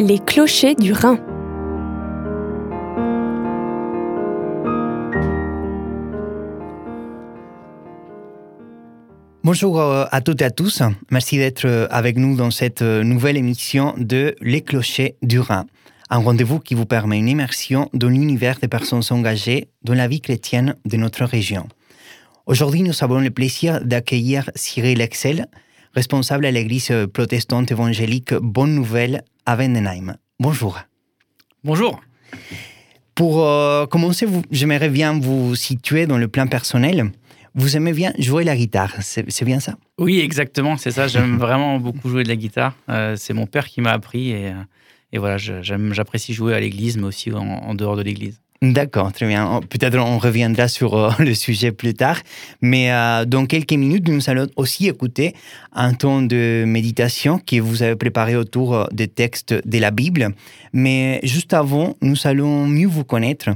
Les clochers du Rhin. Bonjour euh, à toutes et à tous. Merci d'être euh, avec nous dans cette euh, nouvelle émission de Les clochers du Rhin. Un rendez-vous qui vous permet une immersion dans l'univers des personnes engagées dans la vie chrétienne de notre région. Aujourd'hui, nous avons le plaisir d'accueillir Cyril Excel, responsable à l'église protestante évangélique Bonne Nouvelle à Vendenheim. Bonjour. Bonjour. Pour euh, commencer, j'aimerais bien vous situer dans le plan personnel. Vous aimez bien jouer la guitare, c'est bien ça? Oui, exactement, c'est ça. J'aime vraiment beaucoup jouer de la guitare. Euh, c'est mon père qui m'a appris et, euh, et voilà, j'apprécie jouer à l'église, mais aussi en, en dehors de l'église. D'accord, très bien. Oh, Peut-être on reviendra sur euh, le sujet plus tard. Mais euh, dans quelques minutes, nous allons aussi écouter un temps de méditation que vous avez préparé autour euh, des textes de la Bible. Mais juste avant, nous allons mieux vous connaître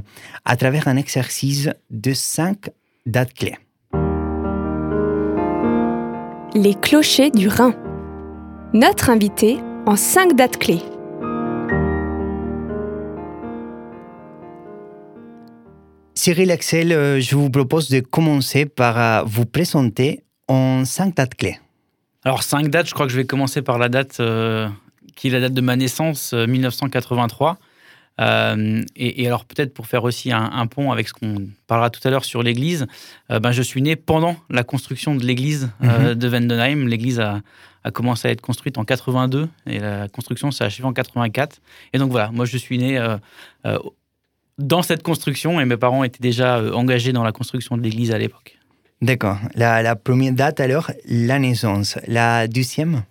à travers un exercice de cinq dates clés. Les clochers du Rhin. Notre invité en cinq dates clés. Cyril Axel, euh, je vous propose de commencer par euh, vous présenter en cinq dates clés. Alors, cinq dates, je crois que je vais commencer par la date euh, qui est la date de ma naissance, euh, 1983. Euh, et, et alors, peut-être pour faire aussi un, un pont avec ce qu'on parlera tout à l'heure sur l'église, euh, ben, je suis né pendant la construction de l'église euh, de Vendenheim. L'église a, a commencé à être construite en 82 et la construction s'est achevée en 84. Et donc voilà, moi je suis né euh, euh, dans cette construction et mes parents étaient déjà euh, engagés dans la construction de l'église à l'époque. D'accord. La, la première date alors, la naissance. La deuxième?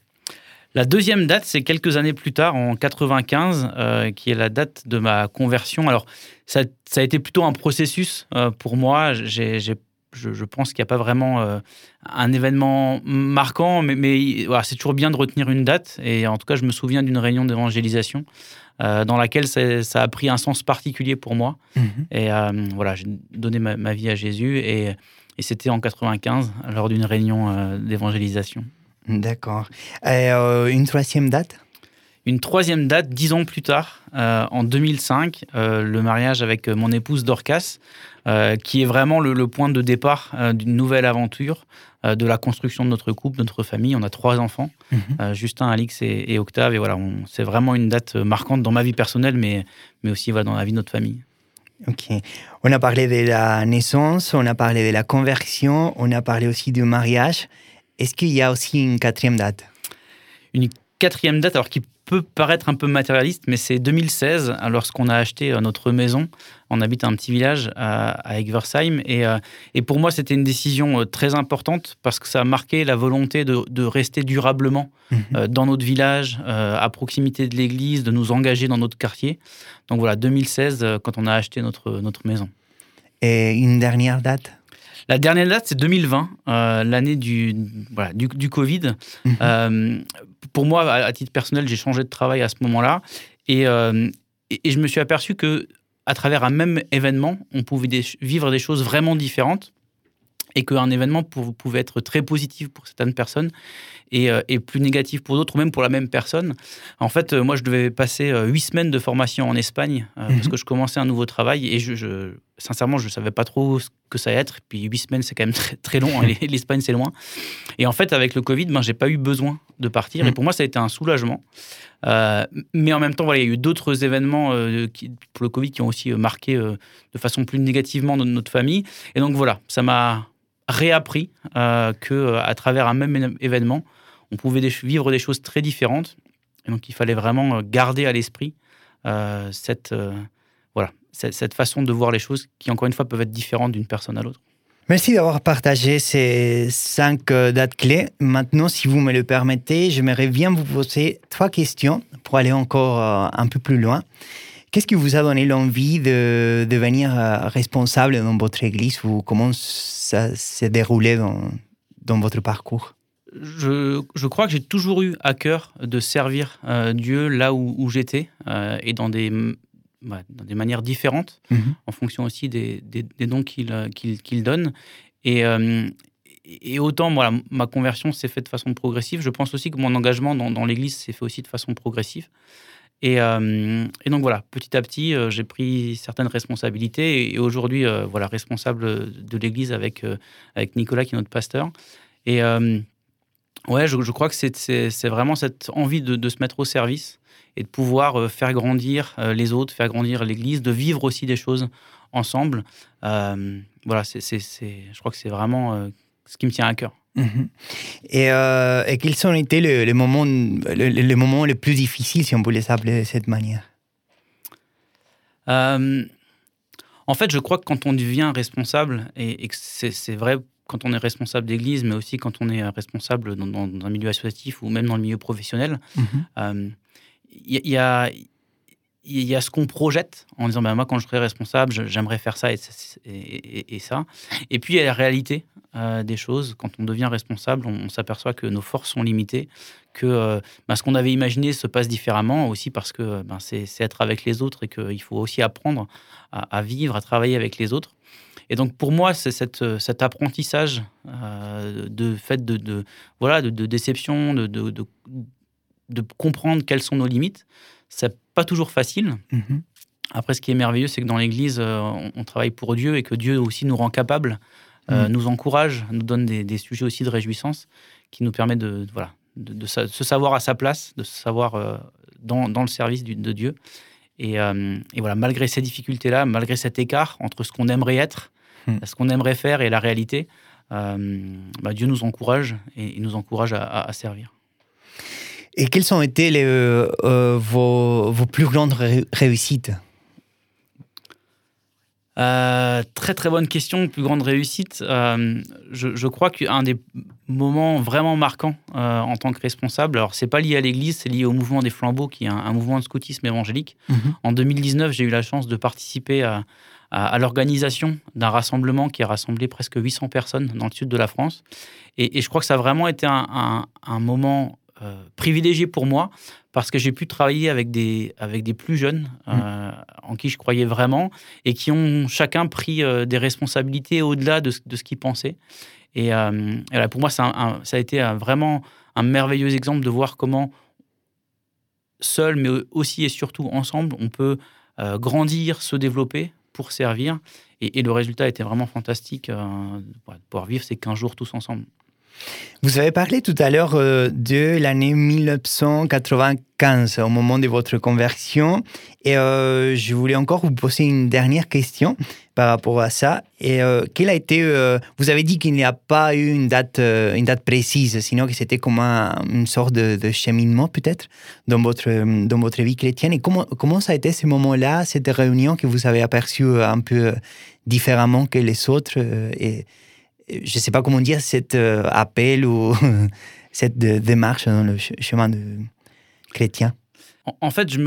La deuxième date, c'est quelques années plus tard, en 95, euh, qui est la date de ma conversion. Alors, ça, ça a été plutôt un processus euh, pour moi. J'ai- je, je pense qu'il n'y a pas vraiment euh, un événement marquant, mais, mais voilà, c'est toujours bien de retenir une date. Et en tout cas, je me souviens d'une réunion d'évangélisation euh, dans laquelle ça, ça a pris un sens particulier pour moi. Et euh, voilà, j'ai donné ma, ma vie à Jésus et, et c'était en 95 lors d'une réunion d'évangélisation. D'accord. Et, une troisième date? Une troisième date, dix ans plus tard, euh, en 2005, euh, le mariage avec euh, mon épouse Dorcas, euh, qui est vraiment le, le point de départ d'une nouvelle aventure, de la construction de notre couple, de notre famille. On a trois enfants, Mhm. Justin, Alix et, et Octave. Et voilà, c'est vraiment une date marquante dans ma vie personnelle, mais, mais aussi voilà, dans la vie de notre famille. Ok. On a parlé de la naissance, on a parlé de la conversion, on a parlé aussi du mariage. Est-ce qu'il y a aussi une quatrième date? Une quatrième date, alors qui peut paraître un peu matérialiste, mais c'est 2016, hein, lorsqu'on a acheté euh, notre maison. On habite un petit village à, à Egversheim. Et, euh, et pour moi, c'était une décision euh, très importante parce que ça a marqué la volonté de, de rester durablement euh, dans notre village, à proximité de l'église, de nous engager dans notre quartier. Donc voilà, 2016, euh, quand on a acheté notre, notre maison. Et une dernière date? La dernière date, c'est 2020, euh, l'année du, voilà, du, du Covid. Mhm. Euh, pour moi, à, titre personnel, j'ai changé de travail à ce moment-là. Et, euh, et, et je me suis aperçu que à travers un même événement, on pouvait des- vivre des choses vraiment différentes. Et qu'un événement pou- pouvait être très positif pour certaines personnes et, euh, et plus négatif pour d'autres, ou même pour la même personne. En fait, euh, moi, je devais passer euh, huit semaines de formation en Espagne parce Mhm. que je commençais un nouveau travail et je, je- sincèrement, je ne savais pas trop ce que ça allait être. Puis huit semaines, c'est quand même très, très long. hein, L'Espagne, c'est loin. Et en fait, avec le Covid, ben, j'ai pas eu besoin de partir. Et Mhm. pour moi, ça a été un soulagement. Euh, mais en même temps, voilà, il y a eu d'autres événements euh, qui, pour le Covid qui ont aussi euh, marqué euh, de façon plus négativement notre, famille. Et donc voilà, ça m'a réappris que à travers un même événement, on pouvait des- vivre des choses très différentes. Et donc il fallait vraiment garder à l'esprit cette, cette, cette façon de voir les choses qui, encore une fois, peuvent être différentes d'une personne à l'autre. Merci d'avoir partagé ces cinq euh, dates clés. Maintenant, si vous me le permettez, j'aimerais bien vous poser trois questions pour aller encore euh, un peu plus loin. Qu'est-ce qui vous a donné l'envie de devenir euh, responsable dans votre église ou comment ça s'est déroulé dans, dans votre parcours? Je, je crois que j'ai toujours eu à cœur de servir euh, Dieu là où, où j'étais euh, et dans des, dans des manières différentes, Mhm. en fonction aussi des, des- des dons qu'il euh, qu'il- donne. Et, euh, et autant voilà, ma conversion s'est faite de façon progressive, je pense aussi que mon engagement dans, dans l'Église s'est fait aussi de façon progressive. Et, et, donc voilà, petit à petit, j'ai pris certaines responsabilités et, aujourd'hui, voilà, responsable de l'Église avec, avec Nicolas qui est notre pasteur. Et ouais, je, je, crois que c'est vraiment cette envie de, de, se mettre au service et de pouvoir faire grandir les autres, faire grandir l'Église, de vivre aussi des choses ensemble. voilà, c'est, je crois que c'est vraiment ce qui me tient à cœur. Mhm. Et, euh, et, quels ont été les, moments, les, moments les plus difficiles, si on peut les appeler de cette manière? Euh, En fait, je crois que quand on devient responsable, et, c'est vrai quand on est responsable d'église, mais aussi quand on est responsable dans, un milieu associatif ou même dans le milieu professionnel, mhm. euh, il y, a il y a ce qu'on projette en disant ben, moi quand je serai responsable j'aimerais faire ça et, ça et puis il y a la réalité euh, des choses. Quand on devient responsable on, s'aperçoit que nos forces sont limitées que euh, ben, ce qu'on avait imaginé se passe différemment aussi parce que ben, c'est être avec les autres et qu'il faut aussi apprendre à, vivre à travailler avec les autres. Et donc pour moi c'est cet apprentissage de fait de, voilà de, déception de comprendre quelles sont nos limites c'est pas toujours facile. Mhm. Après, ce qui est merveilleux, c'est que dans l'Église, euh, on, travaille pour Dieu et que Dieu aussi nous rend capables, euh, mhm. nous encourage, nous donne des, sujets aussi de réjouissance qui nous permet de, voilà, de, se savoir à sa place, de se savoir euh, dans, dans, le service de Dieu. Et, et, voilà, malgré ces difficultés-là, malgré cet écart entre ce qu'on aimerait être, mhm. ce qu'on aimerait faire et la réalité, bah, Dieu nous encourage et, il nous encourage à servir. Et quelles ont été les, euh, euh, vos, vos, plus grandes réussites? Euh, très très bonne question, plus grande réussite. je, je, crois qu'un des moments vraiment marquants en tant que responsable, alors c'est pas lié à l'Église, c'est lié au mouvement des flambeaux, qui est un, mouvement de scoutisme évangélique. Mhm. En 2019, j'ai eu la chance de participer à, à, l'organisation d'un rassemblement qui a rassemblé presque 800 personnes dans le sud de la France. Et, je crois que ça a vraiment été un, un, un moment euh, privilégié pour moi parce que j'ai pu travailler avec des, avec des plus jeunes euh, en qui je croyais vraiment et qui ont chacun pris euh, des responsabilités au-delà de, de, ce qu'ils pensaient. Et, pour moi, ça a été vraiment un merveilleux exemple de voir comment seul, mais aussi et surtout ensemble, on peut grandir, se développer pour servir. Et, le résultat était vraiment fantastique de pouvoir vivre ces 15 jours tous ensemble. Vous avez parlé tout à l'heure euh, de l'année 1995, au moment de votre conversion. Et euh, je voulais encore vous poser une dernière question par rapport à ça. Et euh, quelle a été. vous avez dit qu'il n'y a pas eu une date, une date précise, sinon que c'était comme une sorte de, cheminement, peut-être, dans votre, dans votre vie chrétienne. Et comment, comment ça a été ce moment-là, cette réunion que vous avez aperçue un peu différemment que les autres je ne sais pas comment dire, cet euh, appel ou cette démarche dans le chemin de chrétien. En fait, je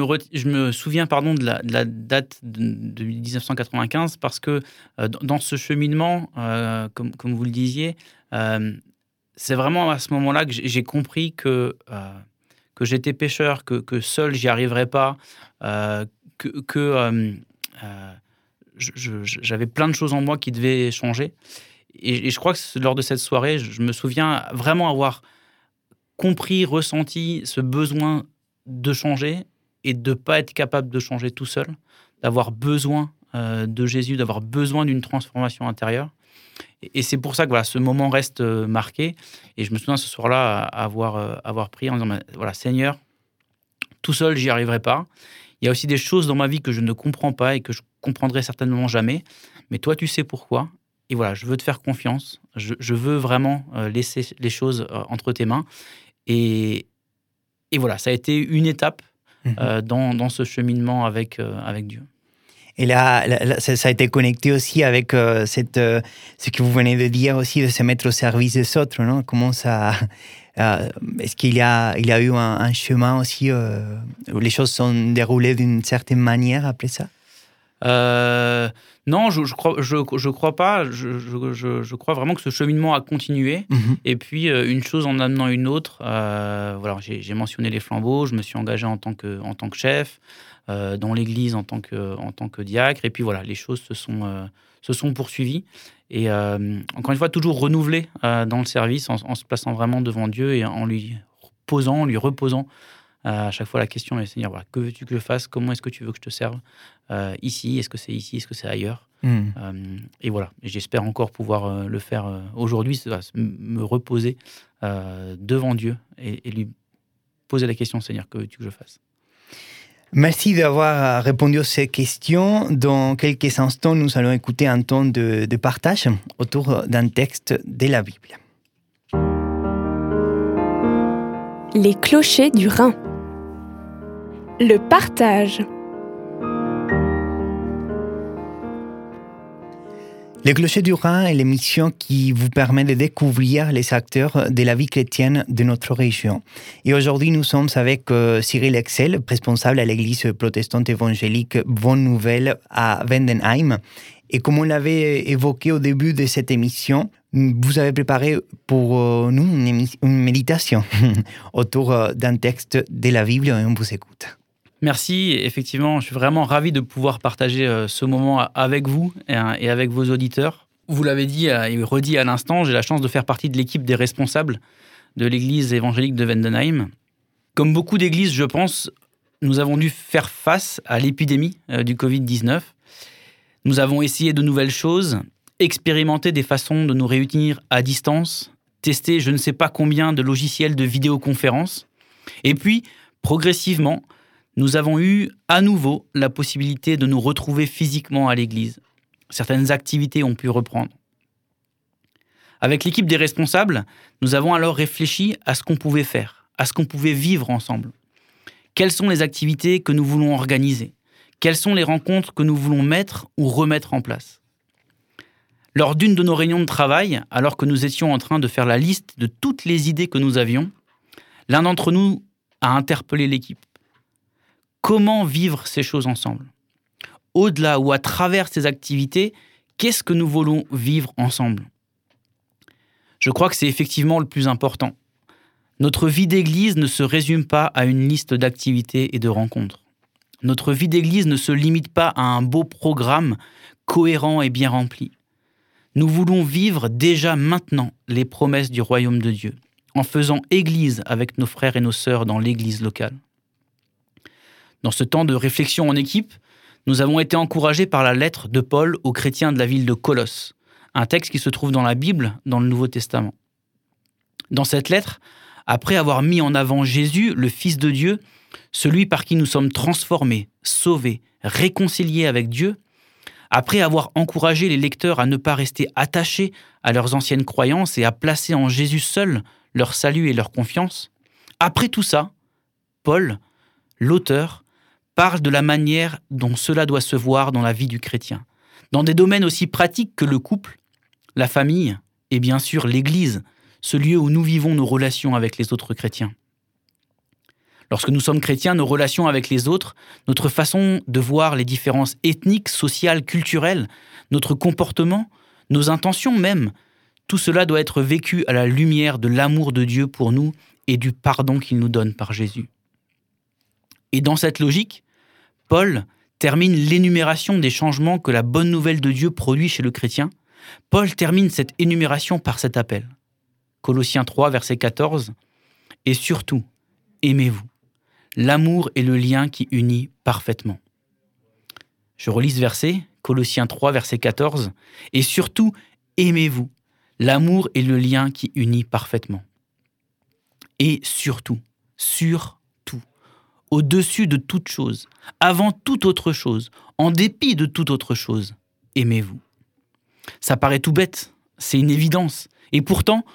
me, souviens pardon, de, la, date de, 1995 parce que euh, dans ce cheminement, euh, comme, vous le disiez, c'est vraiment à ce moment-là que j'ai compris que, que j'étais pécheur, que, seul j'y arriverais pas, que j'avais plein de choses en moi qui devaient changer et, je crois que lors de cette soirée, je, me souviens vraiment avoir compris, ressenti ce besoin de changer et de ne pas être capable de changer tout seul, d'avoir besoin euh, de Jésus, d'avoir besoin d'une transformation intérieure. Et, c'est pour ça que voilà, ce moment reste euh, marqué. Et je me souviens ce soir-là avoir, euh, avoir prié en disant voilà, Seigneur, tout seul, j'y arriverai pas. Il y a aussi des choses dans ma vie que je ne comprends pas et que je comprendrai certainement jamais. Mais toi, tu sais pourquoi. Et voilà, je veux te faire confiance. Je, veux vraiment euh, laisser les choses euh, entre tes mains. Et, et, voilà, ça a été une étape mhm. euh, dans, dans, ce cheminement avec, avec Dieu. Et là, ça, a été connecté aussi avec cette, ce que vous venez de dire aussi, de se mettre au service des autres, non? Comment ça... Est-ce qu'il y, a, il y a eu un, chemin aussi où les choses sont déroulées d'une certaine manière après ça? Non, je, je crois, je, je, crois pas. Je, je, crois vraiment que ce cheminement a continué. Mhm. Et puis, euh, une chose en amenant une autre. Euh, voilà, j'ai mentionné les flambeaux. Je me suis engagé en tant que, en tant que chef, euh, dans l'église en tant que, en tant que diacre. Et puis voilà, les choses se sont, se sont poursuivies. Et encore une fois, toujours renouvelé dans le service, en, se plaçant vraiment devant Dieu et en lui posant, lui reposant à chaque fois, la question est Seigneur, voilà, que veux-tu que je fasse? Comment est-ce que tu veux que je te serve? Ici, est-ce que c'est ici Est-ce que c'est ailleurs hmm. Et voilà, j'espère encore pouvoir le faire aujourd'hui, me reposer devant Dieu et, et lui poser la question Seigneur, que veux-tu que je fasse? Merci d'avoir répondu à ces questions. Dans quelques instants, nous allons écouter un temps de, de partage autour d'un texte de la Bible. Les clochers du Rhin. Le partage. Le Clocher du Rhin est l'émission qui vous permet de découvrir les acteurs de la vie chrétienne de notre région. Et aujourd'hui, nous sommes avec euh, Cyril Excel, responsable à l'église protestante évangélique Bonne Nouvelle à Wendenheim. Et comme on l'avait évoqué au début de cette émission, vous avez préparé pour euh, nous une, une méditation autour euh, d'un texte de la Bible et on vous écoute. Merci. Effectivement, je suis vraiment ravi de pouvoir partager euh, ce moment avec vous et avec vos auditeurs. Vous l'avez dit euh, et redit à l'instant, j'ai la chance de faire partie de l'équipe des responsables de l'église évangélique de Wendenheim. Comme beaucoup d'églises, je pense, nous avons dû faire face à l'épidémie euh, du Covid-19. Nous avons essayé de nouvelles choses, expérimenté des façons de nous réunir à distance, testé je ne sais pas combien de logiciels de vidéoconférence. Et puis, progressivement, nous avons eu à nouveau la possibilité de nous retrouver physiquement à l'église. Certaines activités ont pu reprendre. Avec l'équipe des responsables, nous avons alors réfléchi à ce qu'on pouvait faire, à ce qu'on pouvait vivre ensemble. Quelles sont les activités que nous voulons organiser? Quelles sont les rencontres que nous voulons mettre ou remettre en place? Lors d'une de nos réunions de travail, alors que nous étions en train de faire la liste de toutes les idées que nous avions, l'un d'entre nous a interpellé l'équipe comment vivre ces choses ensemble. Au-delà ou à travers ces activités, qu'est-ce que nous voulons vivre ensemble? Je crois que c'est effectivement le plus important. Notre vie d'Église ne se résume pas à une liste d'activités et de rencontres. Notre vie d'Église ne se limite pas à un beau programme cohérent et bien rempli. Nous voulons vivre déjà maintenant les promesses du royaume de Dieu, en faisant Église avec nos frères et nos sœurs dans l'Église locale. Dans ce temps de réflexion en équipe, nous avons été encouragés par la lettre de Paul aux chrétiens de la ville de Colosse, un texte qui se trouve dans la Bible, dans le Nouveau Testament. Dans cette lettre, après avoir mis en avant Jésus, le Fils de Dieu, celui par qui nous sommes transformés, sauvés, réconciliés avec Dieu, après avoir encouragé les lecteurs à ne pas rester attachés à leurs anciennes croyances et à placer en Jésus seul leur salut et leur confiance, après tout ça, Paul, l'auteur, parle de la manière dont cela doit se voir dans la vie du chrétien, dans des domaines aussi pratiques que le couple, la famille et bien sûr l'Église, ce lieu où nous vivons nos relations avec les autres chrétiens. Lorsque nous sommes chrétiens, nos relations avec les autres, notre façon de voir les différences ethniques, sociales, culturelles, notre comportement, nos intentions même, tout cela doit être vécu à la lumière de l'amour de Dieu pour nous et du pardon qu'il nous donne par Jésus. Et dans cette logique, Paul termine l'énumération des changements que la bonne nouvelle de Dieu produit chez le chrétien. Paul termine cette énumération par cet appel. Colossiens 3, verset 14. Et surtout, aimez-vous. L'amour est le lien qui unit parfaitement. Je relis ce verset, Colossiens 3, verset 14. Et surtout, aimez-vous. L'amour est le lien qui unit parfaitement. Et surtout, sur au-dessus de toute chose, avant toute autre chose, en dépit de toute autre chose, aimez-vous. Ça paraît tout bête, c'est une évidence. Et pourtant,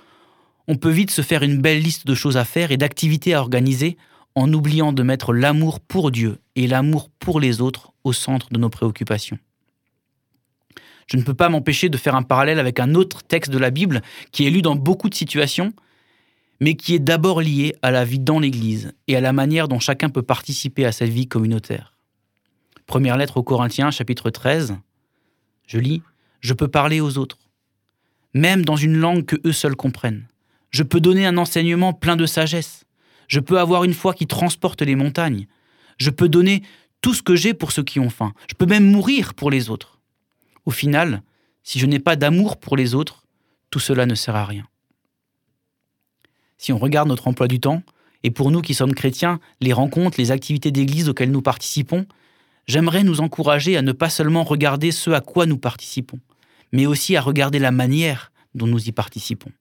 on peut vite se faire une belle liste de choses à faire et d'activités à organiser en oubliant de mettre l'amour pour Dieu et l'amour pour les autres au centre de nos préoccupations. Je ne peux pas m'empêcher de faire un parallèle avec un autre texte de la Bible qui est lu dans beaucoup de situations mais qui est d'abord lié à la vie dans l'Église et à la manière dont chacun peut participer à cette vie communautaire. Première lettre aux Corinthiens, chapitre 13. Je lis Je peux parler aux autres, même dans une langue que eux seuls comprennent. Je peux donner un enseignement plein de sagesse. Je peux avoir une foi qui transporte les montagnes. Je peux donner tout ce que j'ai pour ceux qui ont faim. Je peux même mourir pour les autres. Au final, si je n'ai pas d'amour pour les autres, tout cela ne sert à rien si on regarde notre emploi du temps, et pour nous qui sommes chrétiens, les rencontres, les activités d'église auxquelles nous participons, j'aimerais nous encourager à ne pas seulement regarder ce à quoi nous participons, mais aussi à regarder la manière dont nous y participons.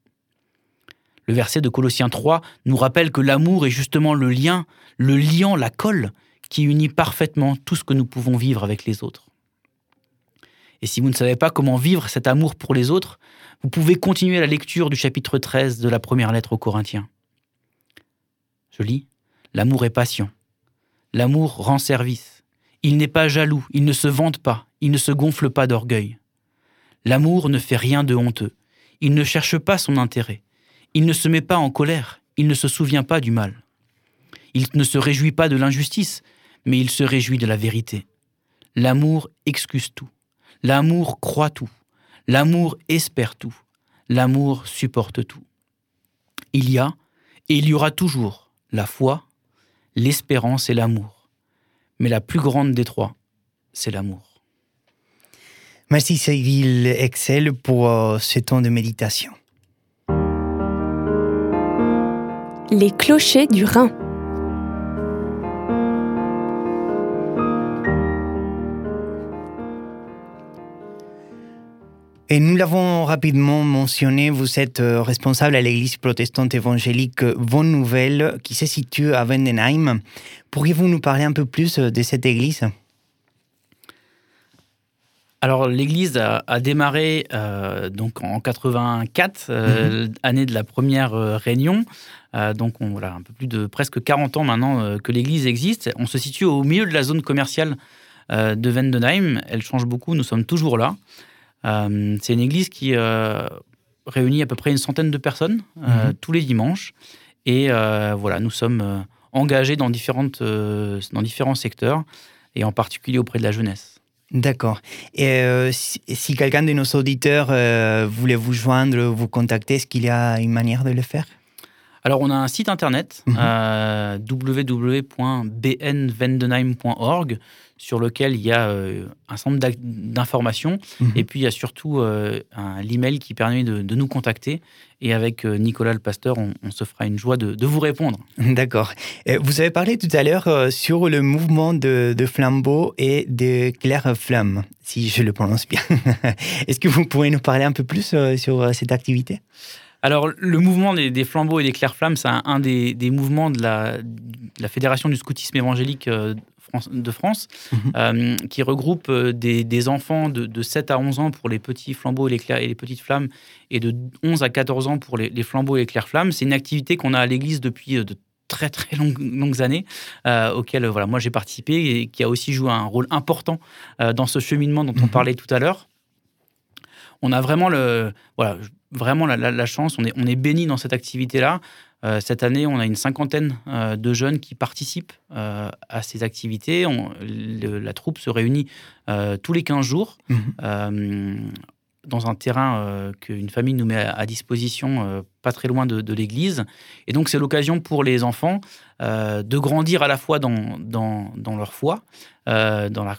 Le verset de Colossiens 3 nous rappelle que l'amour est justement le lien, le liant, la colle qui unit parfaitement tout ce que nous pouvons vivre avec les autres. Et si vous ne savez pas comment vivre cet amour pour les autres, vous pouvez continuer la lecture du chapitre 13 de la première lettre aux Corinthiens. Je lis L'amour est patient. L'amour rend service. Il n'est pas jaloux, il ne se vante pas, il ne se gonfle pas d'orgueil. L'amour ne fait rien de honteux. Il ne cherche pas son intérêt. Il ne se met pas en colère. Il ne se souvient pas du mal. Il ne se réjouit pas de l'injustice, mais il se réjouit de la vérité. L'amour excuse tout. L'amour croit tout. L'amour espère tout. L'amour supporte tout. Il y a, et il y aura toujours, la foi, l'espérance et l'amour. Mais la plus grande des trois, c'est l'amour. Merci Cyril Excel pour euh, ce temps de méditation. Les clochers du Rhin. Et nous l'avons rapidement mentionné, vous êtes euh, responsable à l'église protestante évangélique Bonne Nouvelle qui se situe à Wendenheim. Pourriez-vous nous parler un peu plus euh, de cette église? Alors l'église a, démarré euh, donc en 84, mhm. année de la première réunion. donc on, voilà un peu plus de presque 40 ans maintenant que l'église existe. On se situe au milieu de la zone commerciale de Wendenheim. Elle change beaucoup. Nous sommes toujours là. Euh, c'est une église qui euh, réunit à peu près une centaine de personnes euh, mhm. tous les dimanches. Et voilà, nous sommes engagés dans, différentes, dans différents secteurs, et en particulier auprès de la jeunesse. D'accord. Et si, quelqu'un de nos auditeurs voulait vous joindre, vous contacter, est-ce qu'il y a une manière de le faire? Alors, on a un site internet, mhm. www.bnvendenheim.org sur lequel il y a euh, un certain nombre d'informations. Mhm. Et puis, il y a surtout euh, l'email qui permet de, nous contacter. Et avec euh, Nicolas le pasteur, on, se fera une joie de, vous répondre. D'accord. Vous avez parlé tout à l'heure sur le mouvement de, de flambeau et de clair flamme, si je le prononce bien. Est-ce que vous pourriez nous parler un peu plus sur cette activité? Alors, le mouvement des, flambeaux et des clairs-flammes, c'est un, des, mouvements de la, de la, Fédération du scoutisme évangélique de France, mhm. euh, qui regroupe euh, des, enfants de, 7 à 11 ans pour les petits flambeaux et les, et les petites flammes, et de 11 à 14 ans pour les, flambeaux et les clairs flammes. C'est une activité qu'on a à l'église depuis euh, de très très longues, longues années, auquel voilà, moi j'ai participé et qui a aussi joué un rôle important dans ce cheminement dont on mhm. parlait tout à l'heure. On a vraiment, le, voilà, vraiment la, chance, on est, on est béni dans cette activité-là euh, cette année, on a une cinquantaine euh, de jeunes qui participent euh, à ces activités. la troupe se réunit tous les 15 jours mhm. dans un terrain qu'une famille nous met à, disposition, pas très loin de, l'église. Et donc, c'est l'occasion pour les enfants de grandir à la fois dans, dans, leur foi, dans la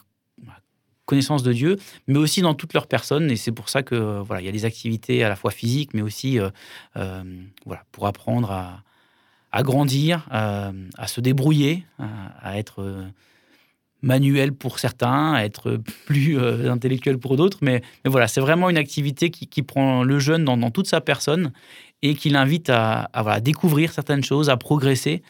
connaissance de Dieu, mais aussi dans toute leur personne. Et c'est pour ça que voilà, il y a des activités à la fois physiques, mais aussi euh, euh, voilà, pour apprendre à, grandir, euh, à se débrouiller, à, être manuel pour certains, à être plus intellectuel pour d'autres. Mais, voilà, c'est vraiment une activité qui, prend le jeune dans, toute sa personne et qui l'invite à, à voilà, découvrir certaines choses, à progresser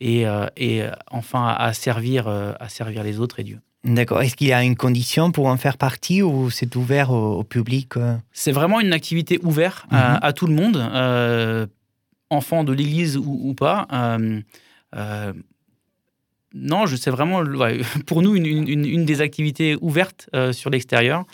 et, et enfin à servir, à servir les autres et Dieu. D'accord. Est-ce qu'il y a une condition pour en faire partie ou c'est ouvert au, public euh? C'est vraiment une activité ouverte à, mhm. tout le monde, euh, enfant de l'Église ou, pas. Euh, non, c'est vraiment pour nous une, des activités ouvertes sur l'extérieur.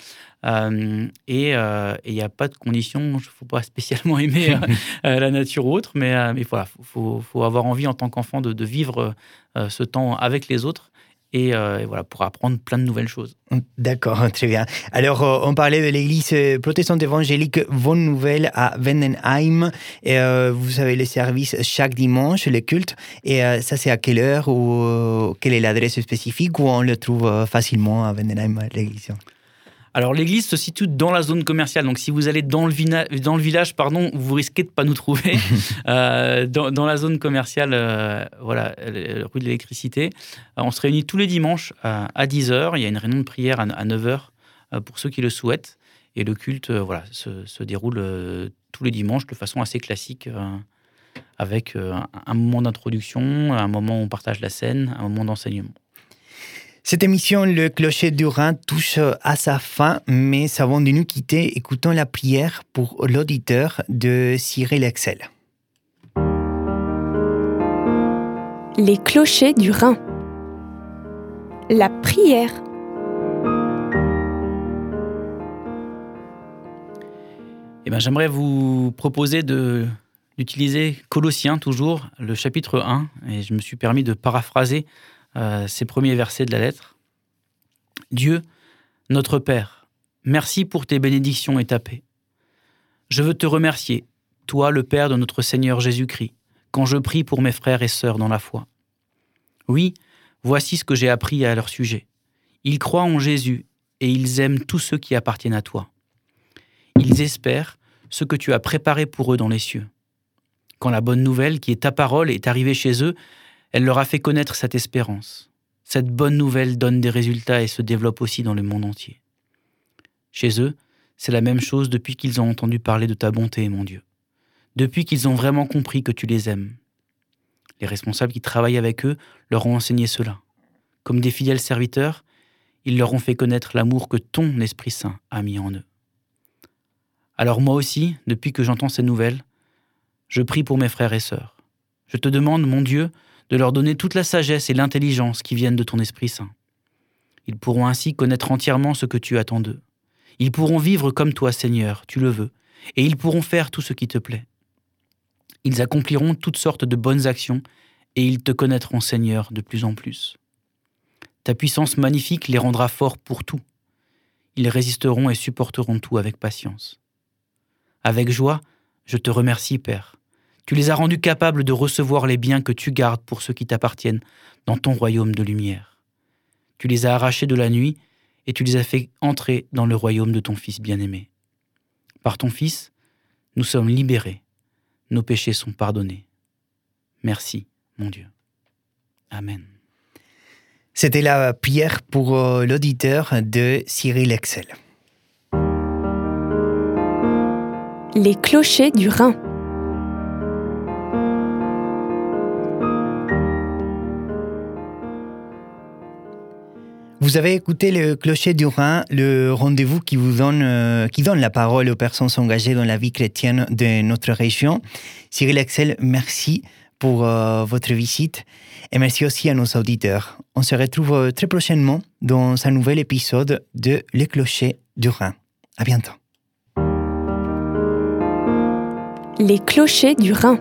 et il n'y a pas de condition, il ne faut pas spécialement aimer la nature ou autre, mais il voilà, faut, faut, avoir envie en tant qu'enfant de, de, vivre ce temps avec les autres euh, et, voilà, pour apprendre plein de nouvelles choses. D'accord, très bien. Alors, euh, on parlait de l'église euh, protestante évangélique Bonne Nouvelle à Wendenheim. Et, vous avez les services chaque dimanche, les cultes. Et ça, c'est à quelle heure ou quelle est l'adresse spécifique où on le trouve facilement à Wendenheim, l'église? Alors l'église se situe dans la zone commerciale, donc si vous allez dans le, dans le village, pardon, vous risquez de pas nous trouver. Euh, dans, la zone commerciale, euh, voilà, rue de l'électricité, euh, on se réunit tous les dimanches à, 10h. Il y a une réunion de prière à, 9h pour ceux qui le souhaitent. Et le culte, voilà, se, déroule tous les dimanches de façon assez classique, avec un moment d'introduction, un moment où on partage la scène, un moment d'enseignement. Cette émission, Le Clocher du Rhin, touche à sa fin, mais avant de nous quitter, écoutons la prière pour l'auditeur de Cyril Excel. Les clochers du Rhin. La prière. Eh ben, J'aimerais vous proposer de d'utiliser Colossiens toujours, le chapitre 1, et je me suis permis de paraphraser euh, ces premiers versets de la lettre. Dieu, notre Père, merci pour tes bénédictions et ta paix. Je veux te remercier, toi le Père de notre Seigneur Jésus-Christ, quand je prie pour mes frères et sœurs dans la foi. Oui, voici ce que j'ai appris à leur sujet. Ils croient en Jésus et ils aiment tous ceux qui appartiennent à toi. Ils espèrent ce que tu as préparé pour eux dans les cieux. Quand la bonne nouvelle, qui est ta parole, est arrivée chez eux, elle leur a fait connaître cette espérance. Cette bonne nouvelle donne des résultats et se développe aussi dans le monde entier. Chez eux, c'est la même chose depuis qu'ils ont entendu parler de ta bonté, mon Dieu. Depuis qu'ils ont vraiment compris que tu les aimes. Les responsables qui travaillent avec eux leur ont enseigné cela. Comme des fidèles serviteurs, ils leur ont fait connaître l'amour que ton Esprit Saint a mis en eux. Alors moi aussi, depuis que j'entends ces nouvelles, je prie pour mes frères et sœurs. Je te demande, mon Dieu, de leur donner toute la sagesse et l'intelligence qui viennent de ton Esprit Saint. Ils pourront ainsi connaître entièrement ce que tu attends d'eux. Ils pourront vivre comme toi, Seigneur, tu le veux, et ils pourront faire tout ce qui te plaît. Ils accompliront toutes sortes de bonnes actions, et ils te connaîtront, Seigneur, de plus en plus. Ta puissance magnifique les rendra forts pour tout. Ils résisteront et supporteront tout avec patience. Avec joie, je te remercie, Père, tu les as rendus capables de recevoir les biens que tu gardes pour ceux qui t'appartiennent dans ton royaume de lumière. Tu les as arrachés de la nuit et tu les as fait entrer dans le royaume de ton Fils bien-aimé. Par ton Fils, nous sommes libérés, nos péchés sont pardonnés. Merci, mon Dieu. Amen. C'était la prière pour euh, l'auditeur de Cyril Excel. Les clochers du Rhin. Vous avez écouté le Clocher du Rhin, le rendez-vous qui vous donne, euh, qui donne la parole aux personnes engagées dans la vie chrétienne de notre région. Cyril Axel, merci pour euh, votre visite et merci aussi à nos auditeurs. On se retrouve euh, très prochainement dans un nouvel épisode de Le Clocher du Rhin. À bientôt. Les clochers du Rhin.